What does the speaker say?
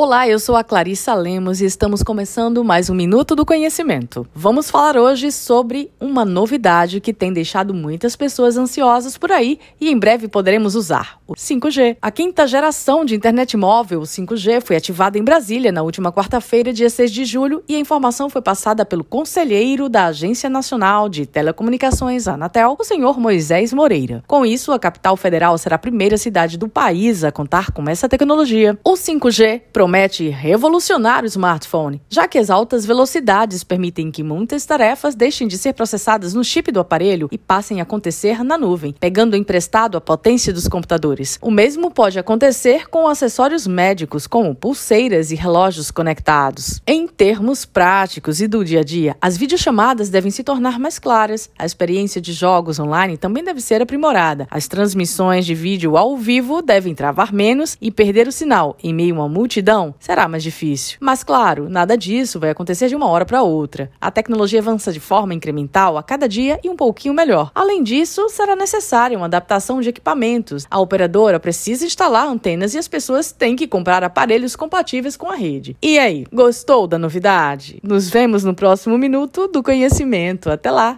Olá, eu sou a Clarissa Lemos e estamos começando mais um Minuto do Conhecimento. Vamos falar hoje sobre uma novidade que tem deixado muitas pessoas ansiosas por aí e em breve poderemos usar: o 5G. A quinta geração de internet móvel, o 5G, foi ativada em Brasília na última quarta-feira, dia 6 de julho, e a informação foi passada pelo conselheiro da Agência Nacional de Telecomunicações, Anatel, o senhor Moisés Moreira. Com isso, a capital federal será a primeira cidade do país a contar com essa tecnologia. O 5G promete revolucionar o smartphone, já que as altas velocidades permitem que muitas tarefas deixem de ser processadas no chip do aparelho e passem a acontecer na nuvem, pegando emprestado a potência dos computadores. O mesmo pode acontecer com acessórios médicos, como pulseiras e relógios conectados. Em termos práticos e do dia a dia, as videochamadas devem se tornar mais claras, a experiência de jogos online também deve ser aprimorada, as transmissões de vídeo ao vivo devem travar menos e perder o sinal em meio a uma multidão será mais difícil. Mas claro, nada disso vai acontecer de uma hora para outra. A tecnologia avança de forma incremental a cada dia e um pouquinho melhor. Além disso, será necessária uma adaptação de equipamentos. A operadora precisa instalar antenas e as pessoas têm que comprar aparelhos compatíveis com a rede. E aí, gostou da novidade? Nos vemos no próximo minuto do conhecimento. Até lá!